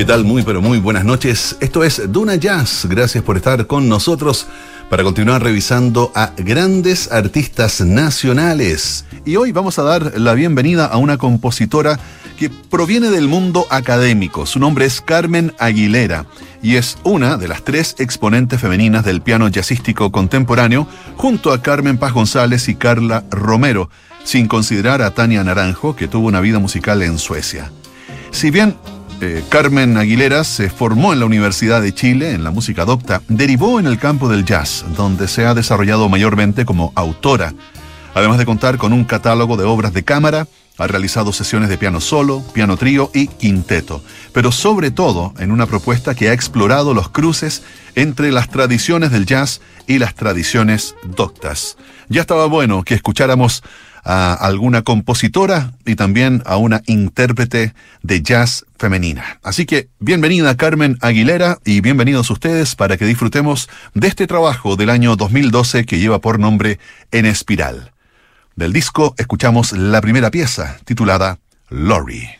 ¿Qué tal? Muy, pero muy buenas noches. Esto es Duna Jazz. Gracias por estar con nosotros para continuar revisando a grandes artistas nacionales. Y hoy vamos a dar la bienvenida a una compositora que proviene del mundo académico. Su nombre es Carmen Aguilera y es una de las tres exponentes femeninas del piano jazzístico contemporáneo junto a Carmen Paz González y Carla Romero, sin considerar a Tania Naranjo, que tuvo una vida musical en Suecia. Si bien eh, Carmen Aguilera se formó en la Universidad de Chile en la música docta, derivó en el campo del jazz, donde se ha desarrollado mayormente como autora, además de contar con un catálogo de obras de cámara, ha realizado sesiones de piano solo, piano trío y quinteto, pero sobre todo en una propuesta que ha explorado los cruces entre las tradiciones del jazz y las tradiciones doctas. Ya estaba bueno que escucháramos a alguna compositora y también a una intérprete de jazz femenina. Así que bienvenida Carmen Aguilera y bienvenidos ustedes para que disfrutemos de este trabajo del año 2012 que lleva por nombre En Espiral. Del disco escuchamos la primera pieza titulada Lori.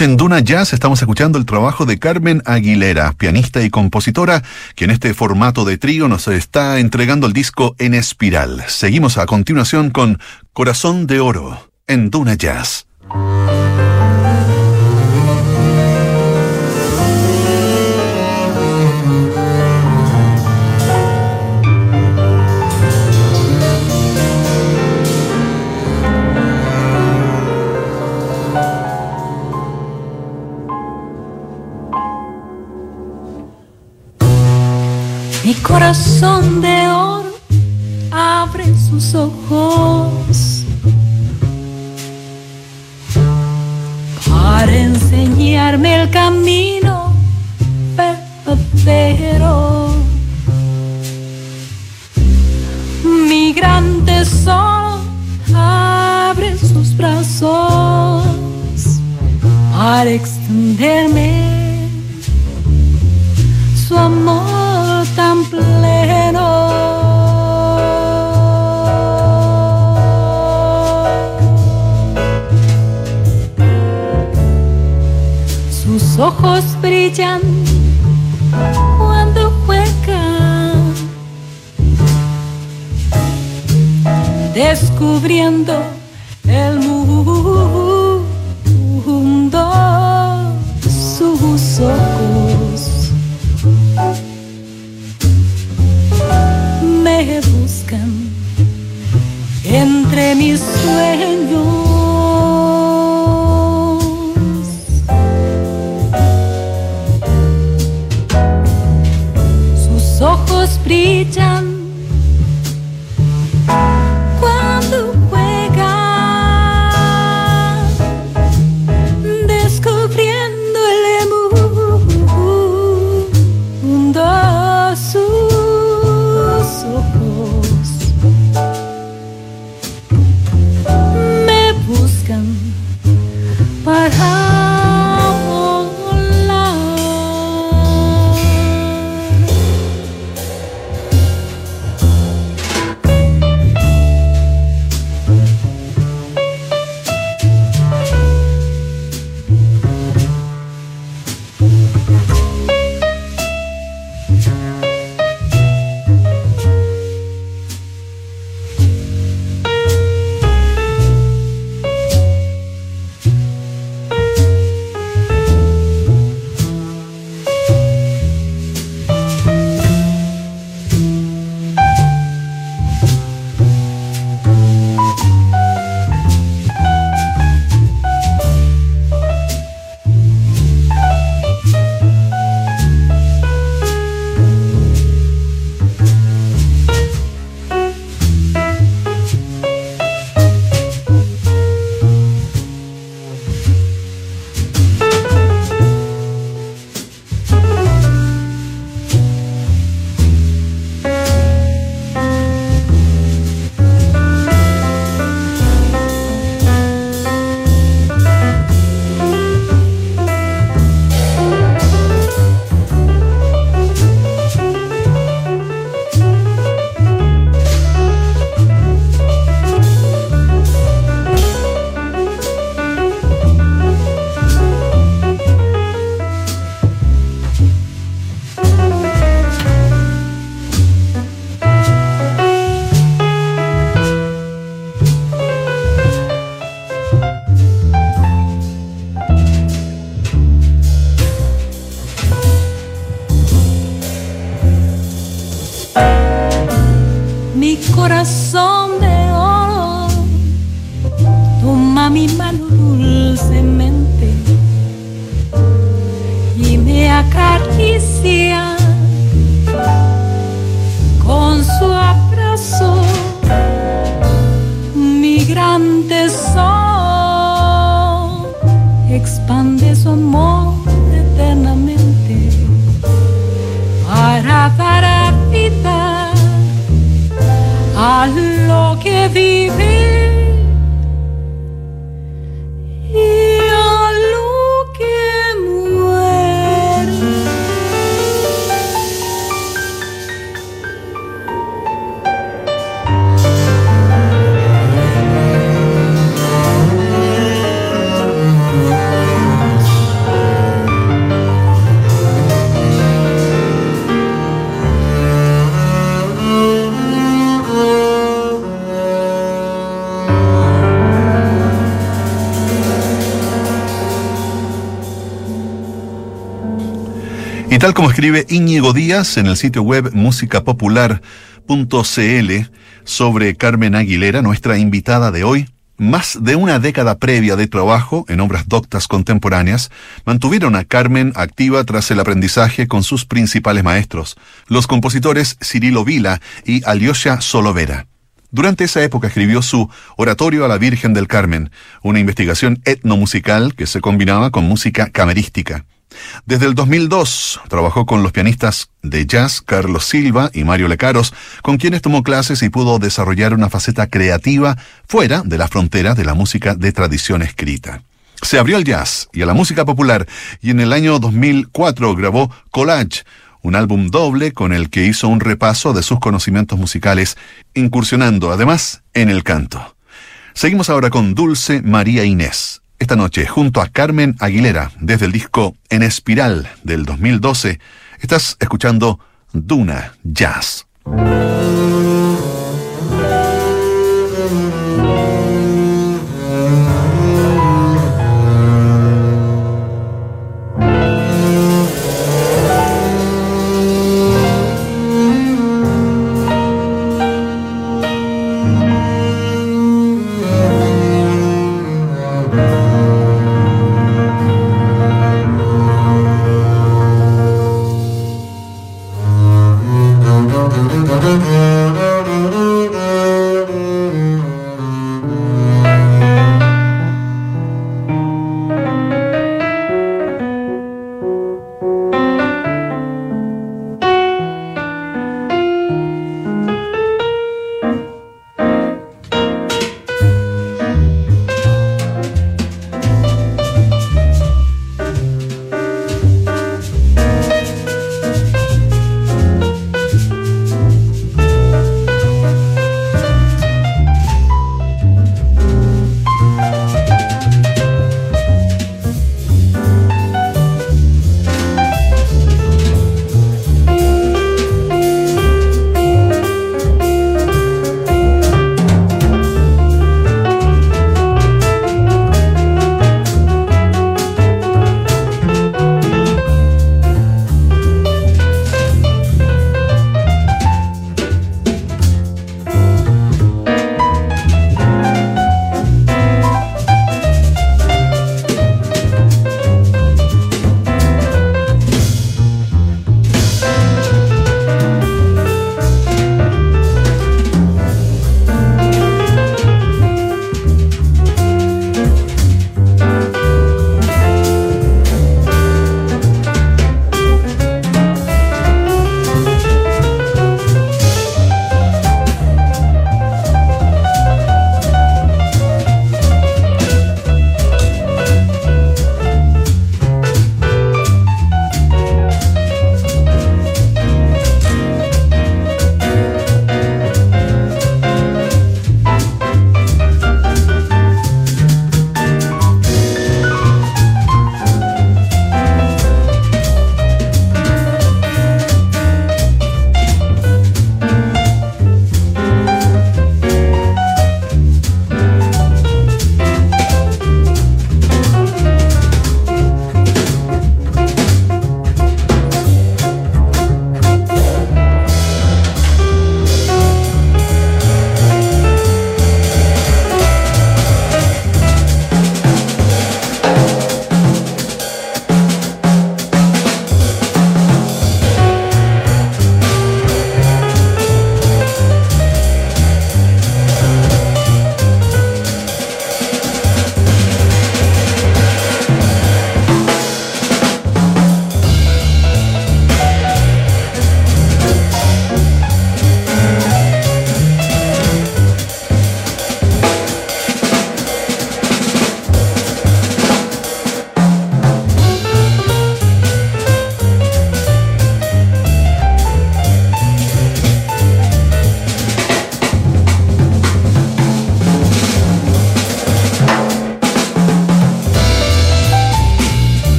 En Duna Jazz estamos escuchando el trabajo de Carmen Aguilera, pianista y compositora, que en este formato de trío nos está entregando el disco en espiral. Seguimos a continuación con Corazón de Oro en Duna Jazz. But how? Tal como escribe Íñigo Díaz en el sitio web musicapopular.cl sobre Carmen Aguilera, nuestra invitada de hoy, más de una década previa de trabajo en obras doctas contemporáneas mantuvieron a Carmen activa tras el aprendizaje con sus principales maestros, los compositores Cirilo Vila y Alyosha Solovera. Durante esa época escribió su Oratorio a la Virgen del Carmen, una investigación etnomusical que se combinaba con música camerística. Desde el 2002 trabajó con los pianistas de jazz Carlos Silva y Mario Lecaros, con quienes tomó clases y pudo desarrollar una faceta creativa fuera de la frontera de la música de tradición escrita. Se abrió al jazz y a la música popular y en el año 2004 grabó Collage, un álbum doble con el que hizo un repaso de sus conocimientos musicales, incursionando además en el canto. Seguimos ahora con Dulce María Inés, esta noche, junto a Carmen Aguilera, desde el disco En Espiral del 2012, estás escuchando Duna Jazz.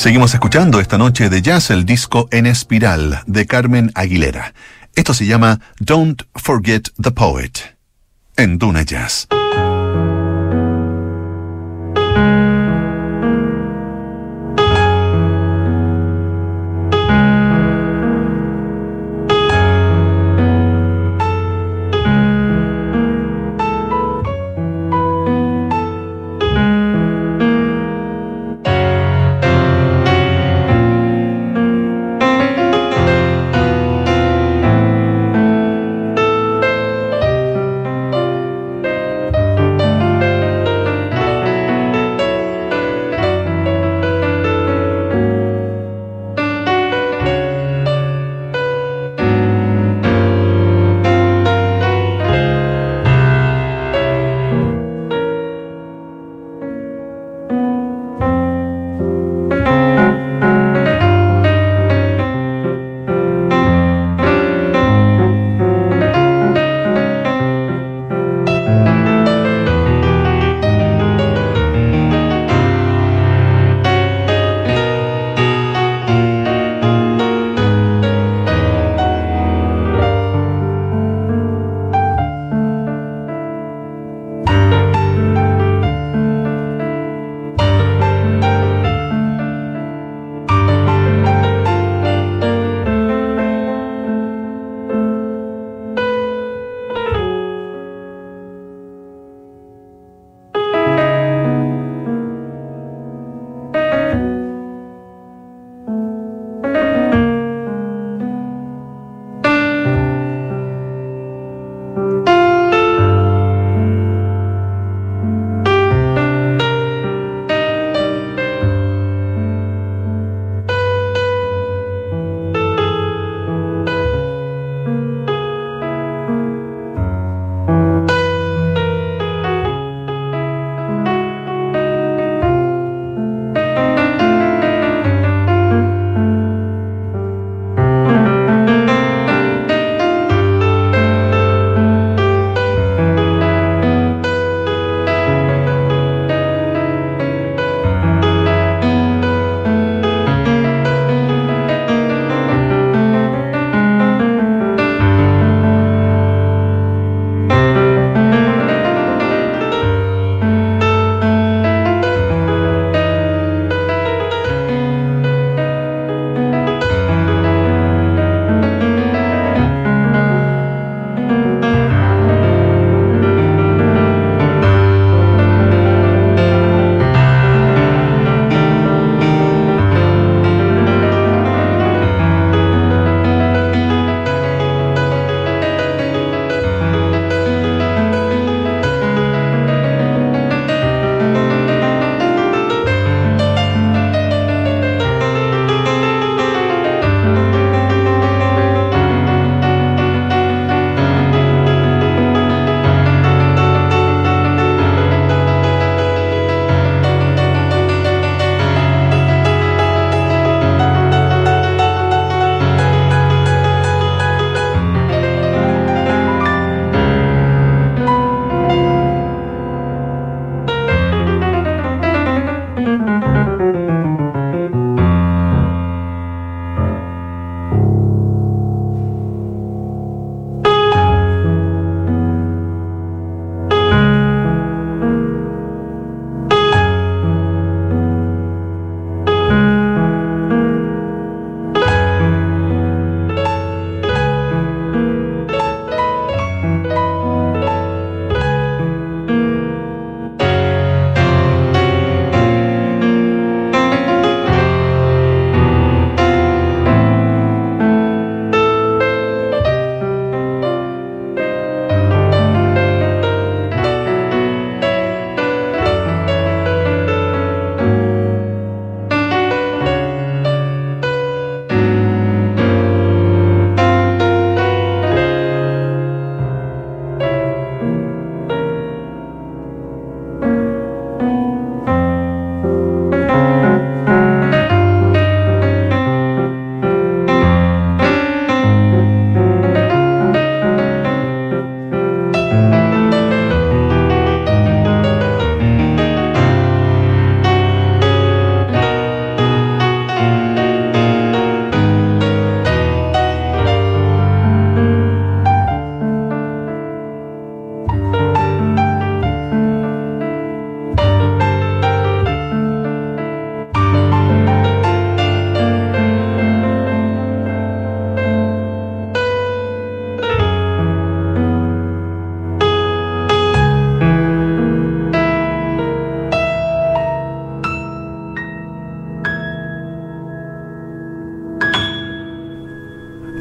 Seguimos escuchando esta noche de jazz el disco En Espiral de Carmen Aguilera. Esto se llama Don't Forget the Poet en Duna Jazz.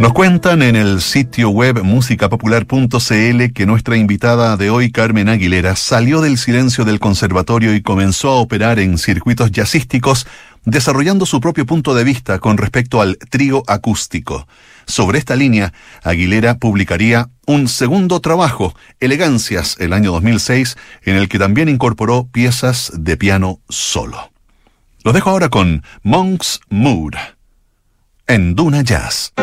Nos cuentan en el sitio web musicapopular.cl que nuestra invitada de hoy, Carmen Aguilera, salió del silencio del conservatorio y comenzó a operar en circuitos jazzísticos, desarrollando su propio punto de vista con respecto al trío acústico. Sobre esta línea, Aguilera publicaría un segundo trabajo, Elegancias, el año 2006, en el que también incorporó piezas de piano solo. Lo dejo ahora con Monk's Mood en Duna Jazz.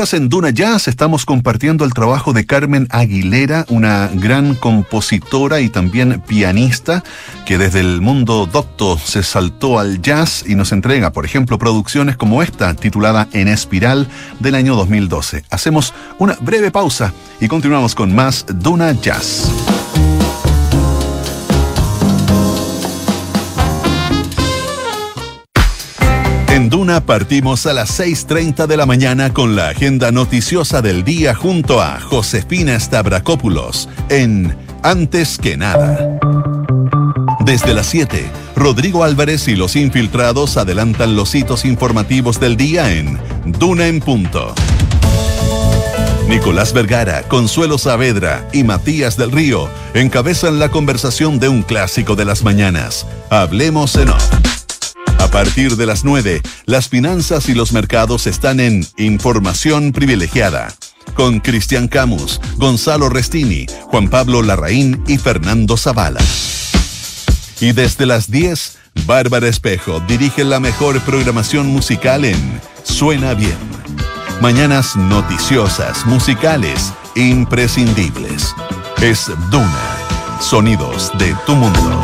En Duna Jazz, estamos compartiendo el trabajo de Carmen Aguilera, una gran compositora y también pianista que desde el mundo docto se saltó al jazz y nos entrega, por ejemplo, producciones como esta, titulada En Espiral del año 2012. Hacemos una breve pausa y continuamos con más Duna Jazz. En Duna partimos a las 6.30 de la mañana con la agenda noticiosa del día junto a Josefina Stavrakopoulos en Antes que nada. Desde las 7, Rodrigo Álvarez y los infiltrados adelantan los hitos informativos del día en Duna en Punto. Nicolás Vergara, Consuelo Saavedra y Matías del Río encabezan la conversación de un clásico de las mañanas. Hablemos en off. A partir de las 9, las finanzas y los mercados están en Información Privilegiada. Con Cristian Camus, Gonzalo Restini, Juan Pablo Larraín y Fernando Zavala. Y desde las 10, Bárbara Espejo dirige la mejor programación musical en Suena Bien. Mañanas noticiosas, musicales, imprescindibles. Es Duna. Sonidos de tu mundo.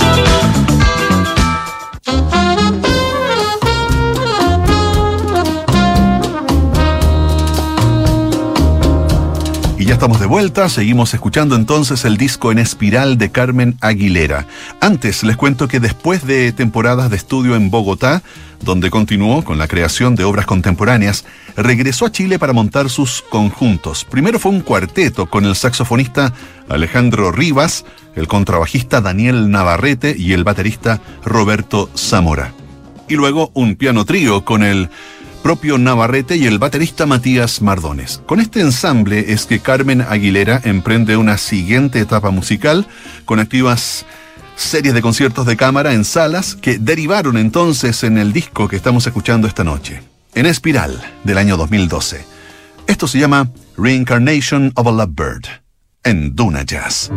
Estamos de vuelta, seguimos escuchando entonces el disco en espiral de Carmen Aguilera. Antes les cuento que después de temporadas de estudio en Bogotá, donde continuó con la creación de obras contemporáneas, regresó a Chile para montar sus conjuntos. Primero fue un cuarteto con el saxofonista Alejandro Rivas, el contrabajista Daniel Navarrete y el baterista Roberto Zamora. Y luego un piano trío con el propio Navarrete y el baterista Matías Mardones. Con este ensamble es que Carmen Aguilera emprende una siguiente etapa musical con activas series de conciertos de cámara en salas que derivaron entonces en el disco que estamos escuchando esta noche, en Espiral del año 2012. Esto se llama Reincarnation of a Lovebird en Duna Jazz.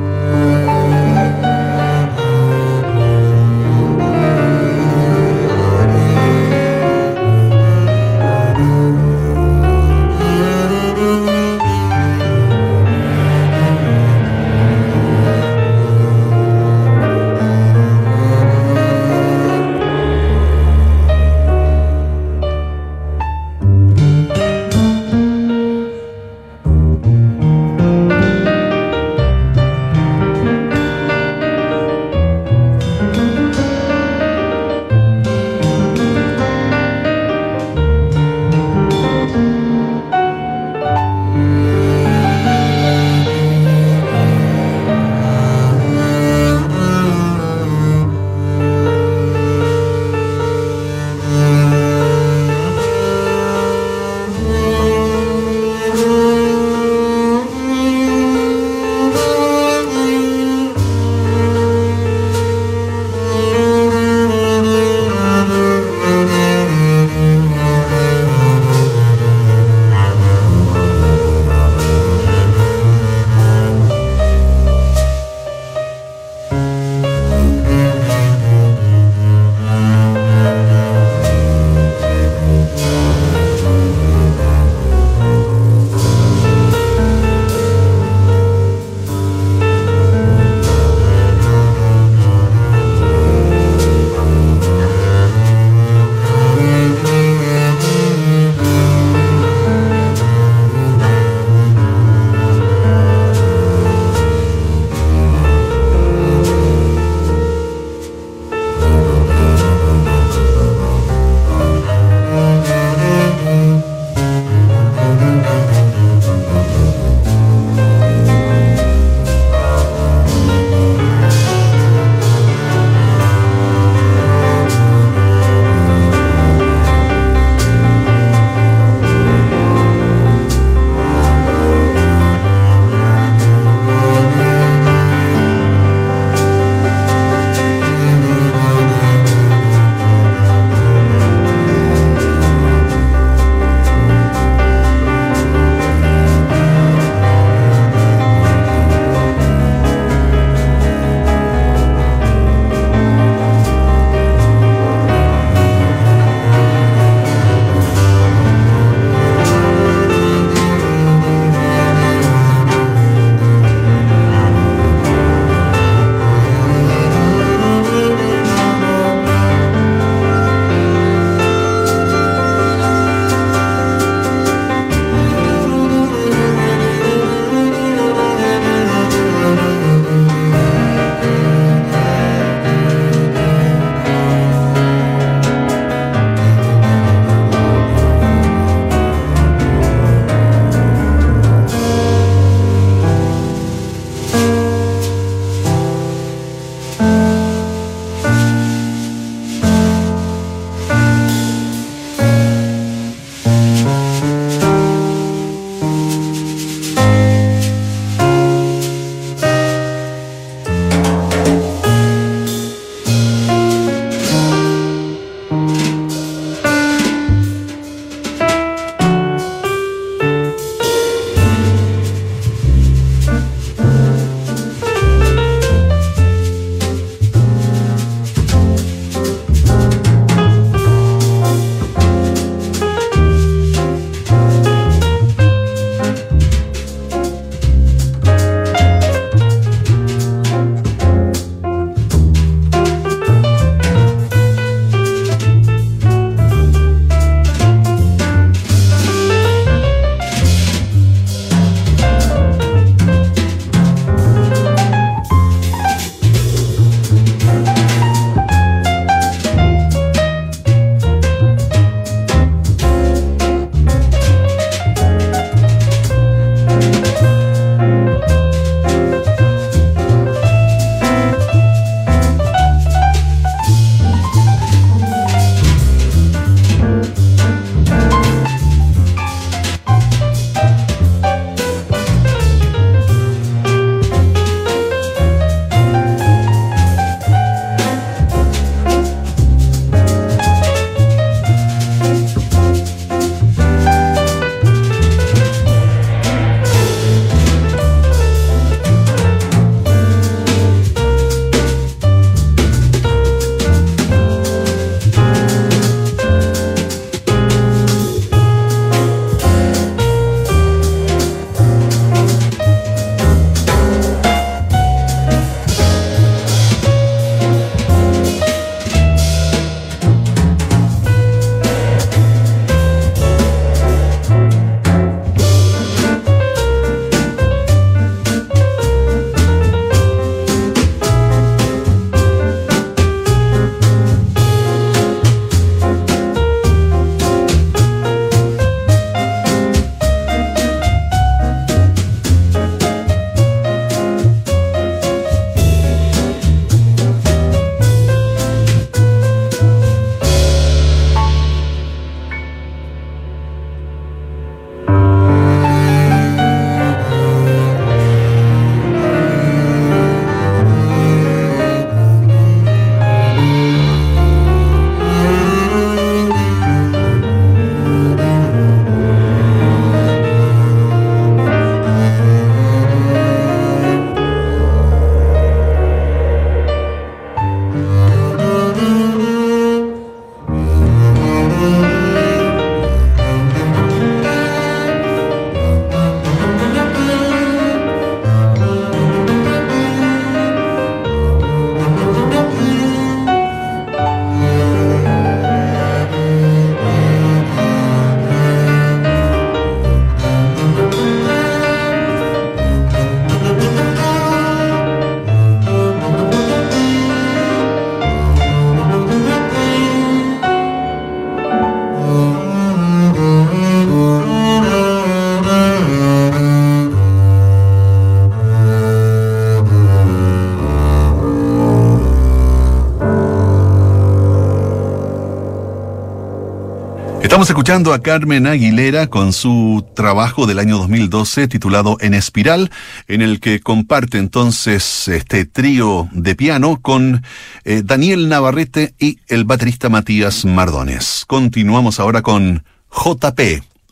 Estamos escuchando a Carmen Aguilera con su trabajo del año 2012 titulado En Espiral, en el que comparte entonces este trío de piano con eh, Daniel Navarrete y el baterista Matías Mardones. Continuamos ahora con JP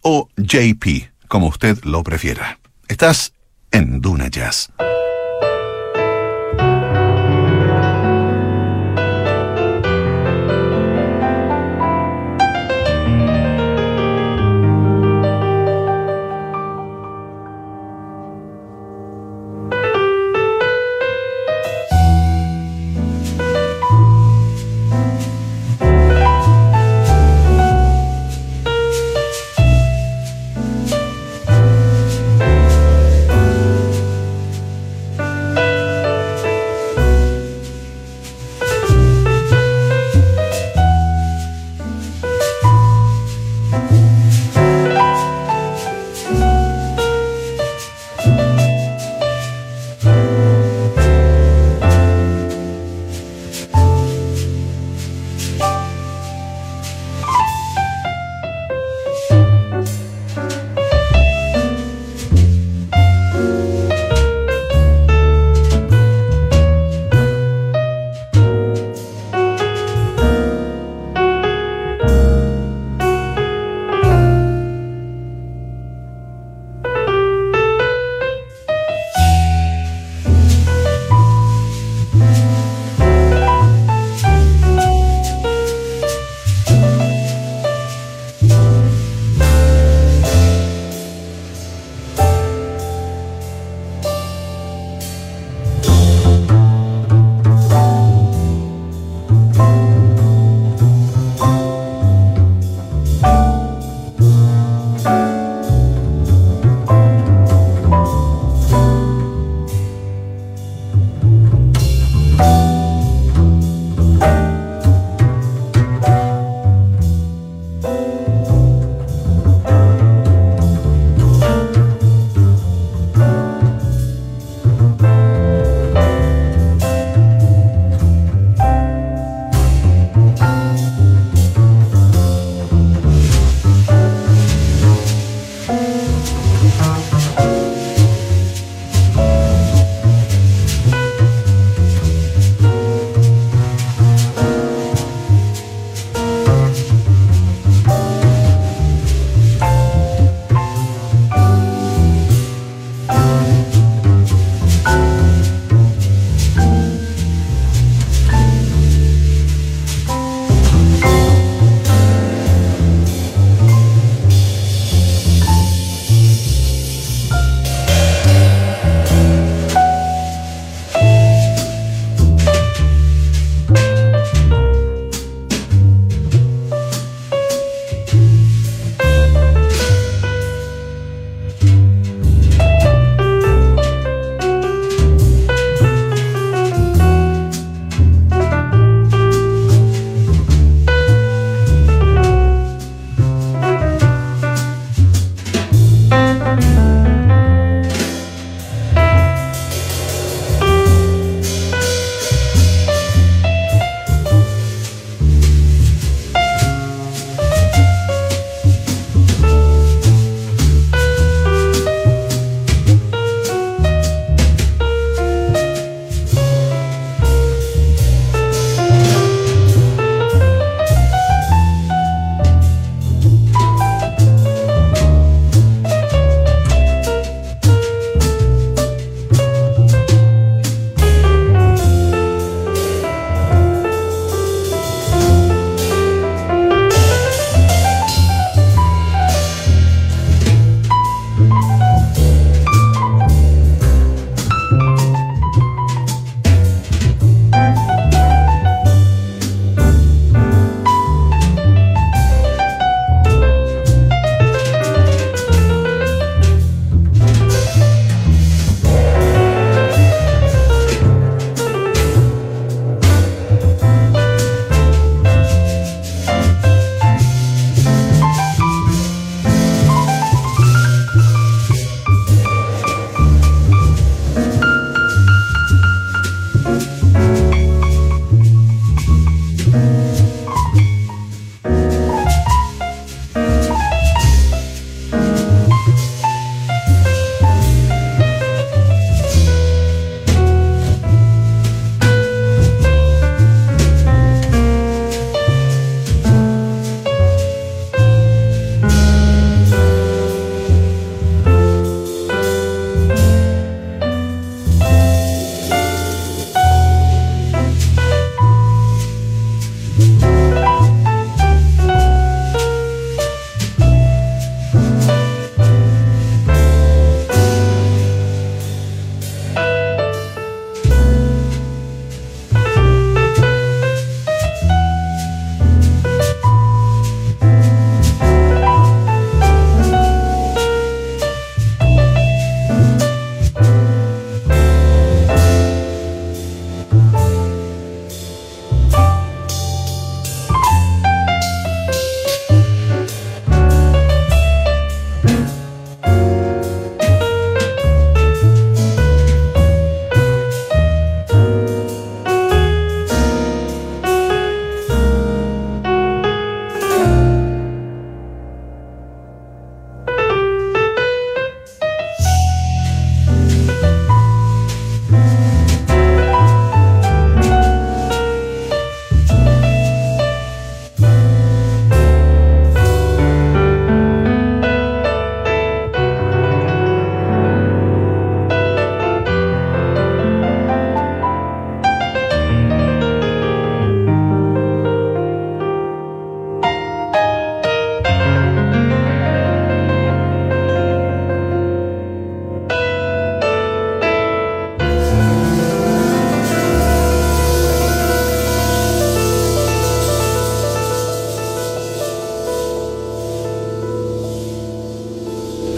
o JP, como usted lo prefiera. Estás en Duna Jazz.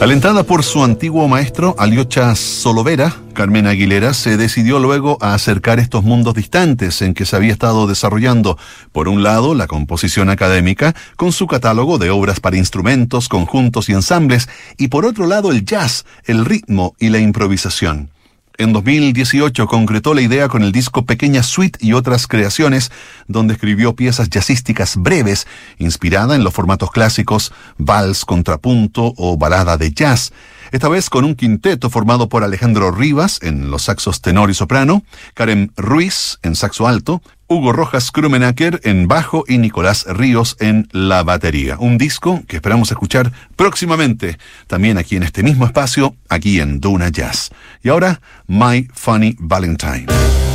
Alentada por su antiguo maestro, Aliocha Solovera, Carmen Aguilera se decidió luego a acercar estos mundos distantes en que se había estado desarrollando, por un lado, la composición académica, con su catálogo de obras para instrumentos, conjuntos y ensambles, y por otro lado, el jazz, el ritmo y la improvisación. En 2018 concretó la idea con el disco Pequeña Suite y otras creaciones, donde escribió piezas jazzísticas breves, inspirada en los formatos clásicos vals, contrapunto o balada de jazz. Esta vez con un quinteto formado por Alejandro Rivas en los saxos tenor y soprano, Karen Ruiz en saxo alto, Hugo Rojas Krumenacker en bajo y Nicolás Ríos en la batería. Un disco que esperamos escuchar próximamente, también aquí en este mismo espacio, aquí en Duna Jazz. Y ahora, My Funny Valentine.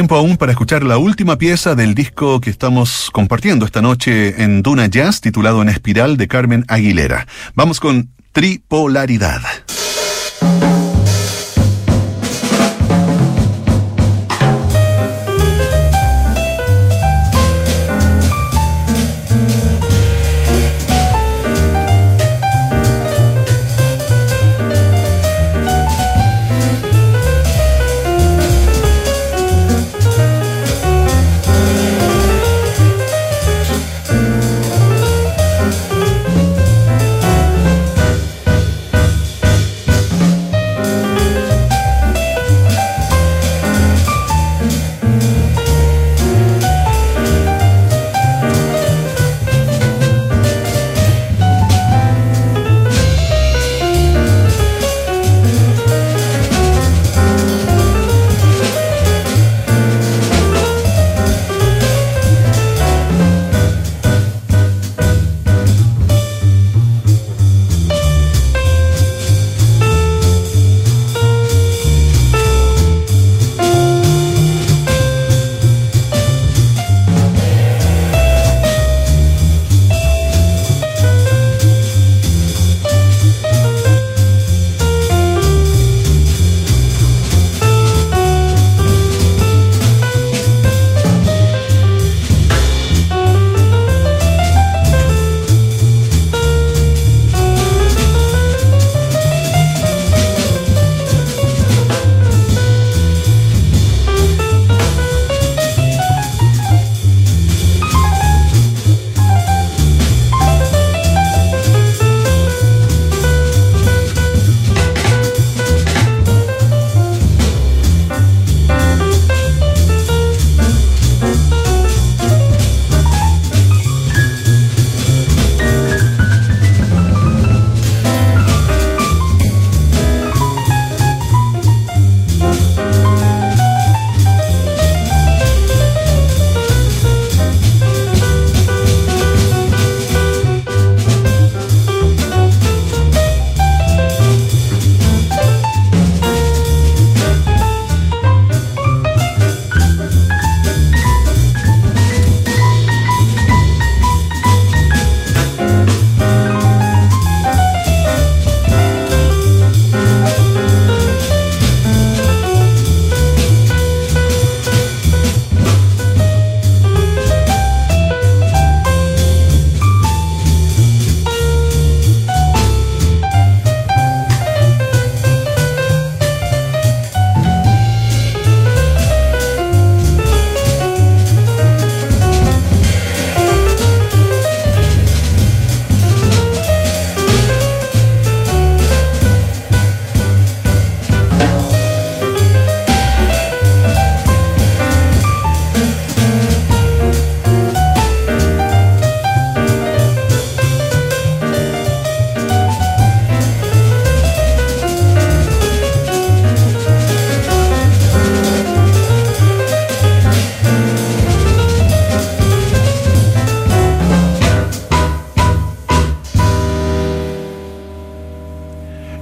Tiempo aún para escuchar la última pieza del disco que estamos compartiendo esta noche en Duna Jazz, titulado En Espiral de Carmen Aguilera. Vamos con Tripolaridad.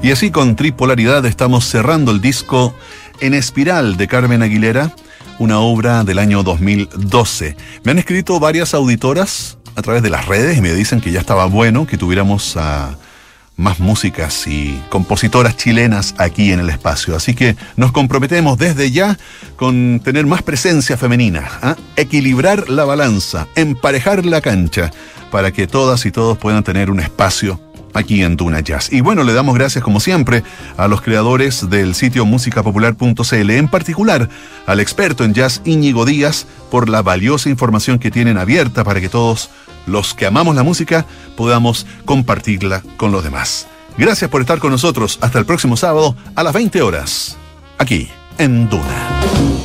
Y así con Tripolaridad estamos cerrando el disco En Espiral de Carmen Aguilera, una obra del año 2012. Me han escrito varias auditoras a través de las redes y me dicen que ya estaba bueno que tuviéramos a más músicas y compositoras chilenas aquí en el espacio. Así que nos comprometemos desde ya con tener más presencia femenina, ¿ah? equilibrar la balanza, emparejar la cancha, para que todas y todos puedan tener un espacio aquí en Duna Jazz. Y bueno, le damos gracias como siempre a los creadores del sitio musicapopular.cl, en particular al experto en jazz Íñigo Díaz, por la valiosa información que tienen abierta para que todos los que amamos la música podamos compartirla con los demás. Gracias por estar con nosotros. Hasta el próximo sábado a las 20 horas, aquí en Duna.